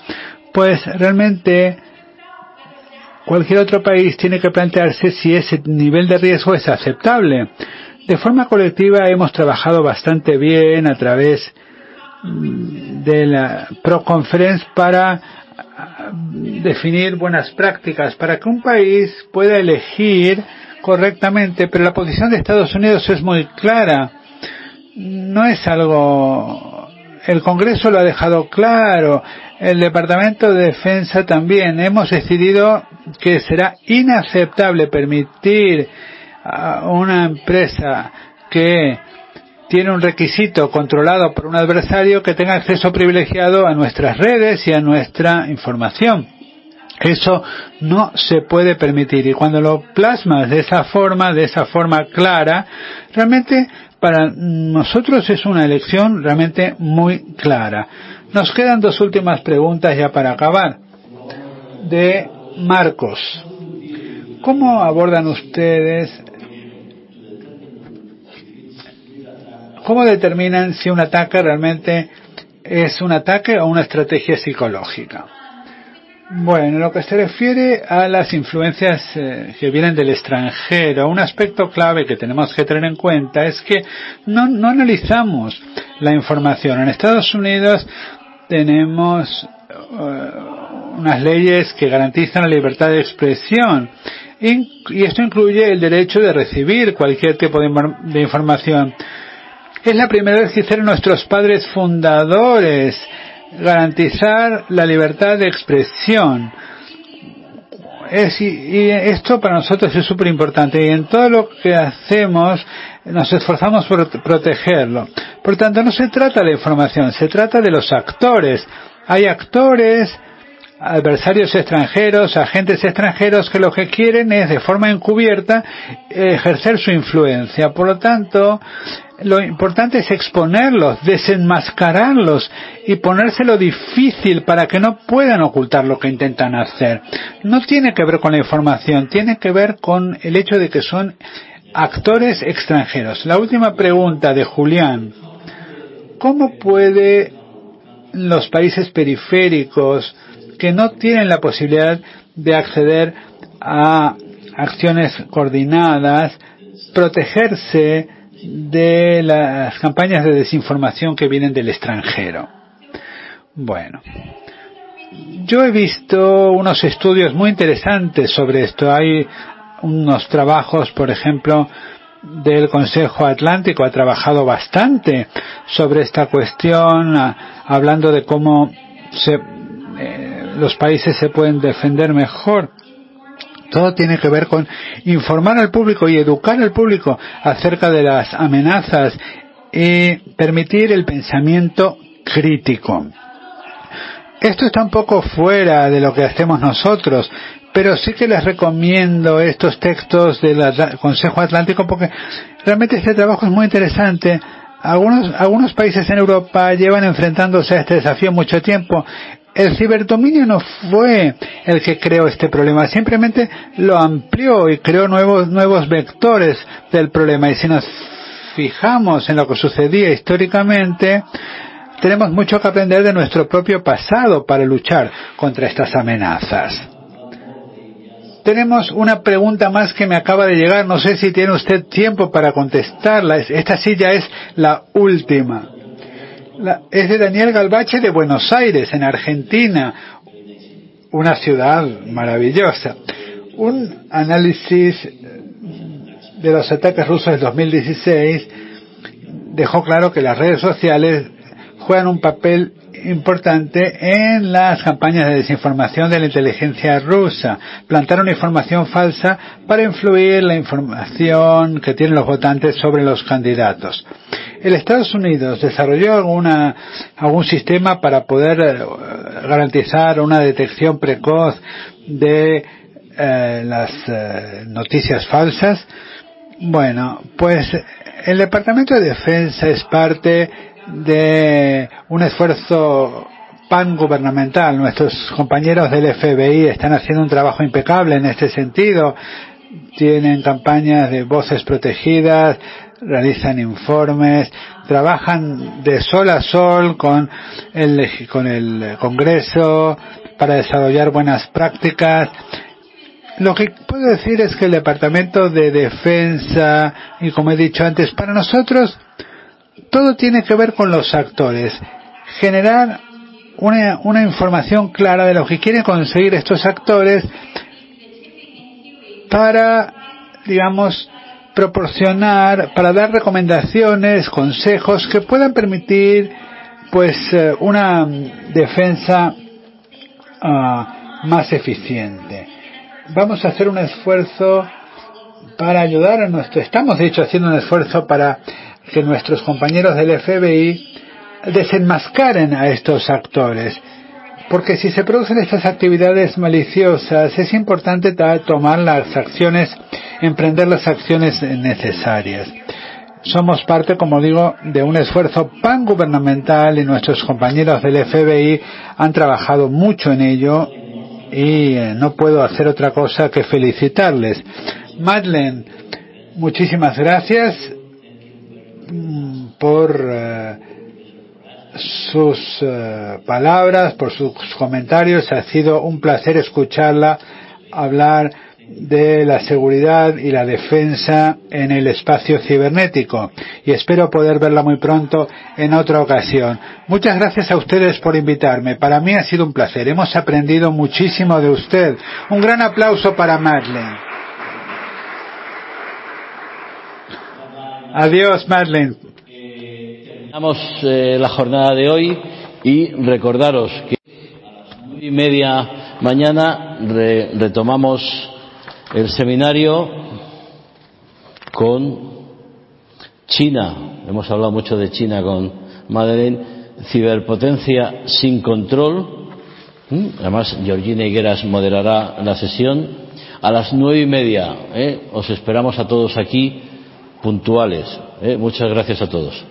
pues realmente cualquier otro país tiene que plantearse si ese nivel de riesgo es aceptable. de forma colectiva hemos trabajado bastante bien a través mm, de la ProConference para definir buenas prácticas para que un país pueda elegir correctamente, pero la posición de Estados Unidos es muy clara. No es algo. El Congreso lo ha dejado claro, el Departamento de Defensa también. Hemos decidido que será inaceptable permitir a una empresa que tiene un requisito controlado por un adversario que tenga acceso privilegiado a nuestras redes y a nuestra información. Eso no se puede permitir. Y cuando lo plasmas de esa forma, de esa forma clara, realmente para nosotros es una elección realmente muy clara. Nos quedan dos últimas preguntas ya para acabar. De Marcos. ¿Cómo abordan ustedes ¿Cómo determinan si un ataque realmente es un ataque o una estrategia psicológica? Bueno, lo que se refiere a las influencias eh, que vienen del extranjero, un aspecto clave que tenemos que tener en cuenta es que no, no analizamos la información. En Estados Unidos tenemos eh, unas leyes que garantizan la libertad de expresión y esto incluye el derecho de recibir cualquier tipo de información. Es la primera vez que hicieron nuestros padres fundadores garantizar la libertad de expresión. Es, y, esto para nosotros es súper importante y en todo lo que hacemos nos esforzamos por protegerlo. Por tanto, no se trata de la información, se trata de los actores. Hay actores, adversarios extranjeros, agentes extranjeros que lo que quieren es de forma encubierta ejercer su influencia. Por lo tanto, lo importante es exponerlos, desenmascararlos y ponérselo difícil para que no puedan ocultar lo que intentan hacer. No tiene que ver con la información, tiene que ver con el hecho de que son actores extranjeros. La última pregunta de Julián. ¿Cómo puede los países periféricos que no tienen la posibilidad de acceder a acciones coordinadas protegerse de las campañas de desinformación que vienen del extranjero. Bueno, yo he visto unos estudios muy interesantes sobre esto. Hay unos trabajos, por ejemplo, del Consejo Atlántico ha trabajado bastante sobre esta cuestión, hablando de cómo eh, los países se pueden defender mejor. Todo tiene que ver con informar al público y educar al público acerca de las amenazas y permitir el pensamiento crítico. Esto está un poco fuera de lo que hacemos nosotros, pero sí que les recomiendo estos textos del Consejo Atlántico porque realmente este trabajo es muy interesante. Algunos, algunos países en Europa llevan enfrentándose a este desafío mucho tiempo el ciberdominio no fue el que creó este problema, simplemente lo amplió y creó nuevos, nuevos vectores del problema. Y si nos fijamos en lo que sucedía históricamente, tenemos mucho que aprender de nuestro propio pasado para luchar contra estas amenazas. Tenemos una pregunta más que me acaba de llegar, no sé si tiene usted tiempo para contestarla. Esta sí ya es la última es de Daniel Galbache de Buenos Aires, en Argentina, una ciudad maravillosa. Un análisis de los ataques rusos del 2016 dejó claro que las redes sociales juegan un papel importante en las campañas de desinformación de la inteligencia rusa. Plantaron información falsa para influir la información que tienen los votantes sobre los candidatos. El Estados Unidos desarrolló alguna, algún sistema para poder eh, garantizar una detección precoz de eh, las eh, noticias falsas. Bueno, pues el Departamento de Defensa es parte de un esfuerzo pan-gubernamental. Nuestros compañeros del FBI están haciendo un trabajo impecable en este sentido. Tienen campañas de voces protegidas, realizan informes, trabajan de sol a sol con el, con el Congreso para desarrollar buenas prácticas. Lo que puedo decir es que el Departamento de Defensa, y como he dicho antes, para nosotros todo tiene que ver con los actores. Generar una, una información clara de lo que quieren conseguir estos actores para, digamos, proporcionar, para dar recomendaciones, consejos que puedan permitir, pues, eh, una defensa uh, más eficiente. Vamos a hacer un esfuerzo para ayudar a nuestro, estamos de hecho haciendo un esfuerzo para que nuestros compañeros del FBI desenmascaren a estos actores. Porque si se producen estas actividades maliciosas, es importante tomar las acciones, emprender las acciones necesarias. Somos parte, como digo, de un esfuerzo pangubernamental y nuestros compañeros del FBI han trabajado mucho en ello y eh, no puedo hacer otra cosa que felicitarles. Madeleine, muchísimas gracias mm, por uh, sus uh, palabras, por sus comentarios. Ha sido un placer escucharla hablar de la seguridad y la defensa en el espacio cibernético y espero poder verla muy pronto en otra ocasión. Muchas gracias a ustedes por invitarme. Para mí ha sido un placer. Hemos aprendido muchísimo de usted. Un gran aplauso para Madeleine. Adiós, Madeleine. Terminamos eh, la jornada de hoy y recordaros que a las nueve y media mañana re, retomamos el seminario con China. Hemos hablado mucho de China con Madeleine. Ciberpotencia sin control. Además, Georgina Higueras moderará la sesión. A las nueve y media. ¿eh? Os esperamos a todos aquí puntuales. ¿eh? Muchas gracias a todos.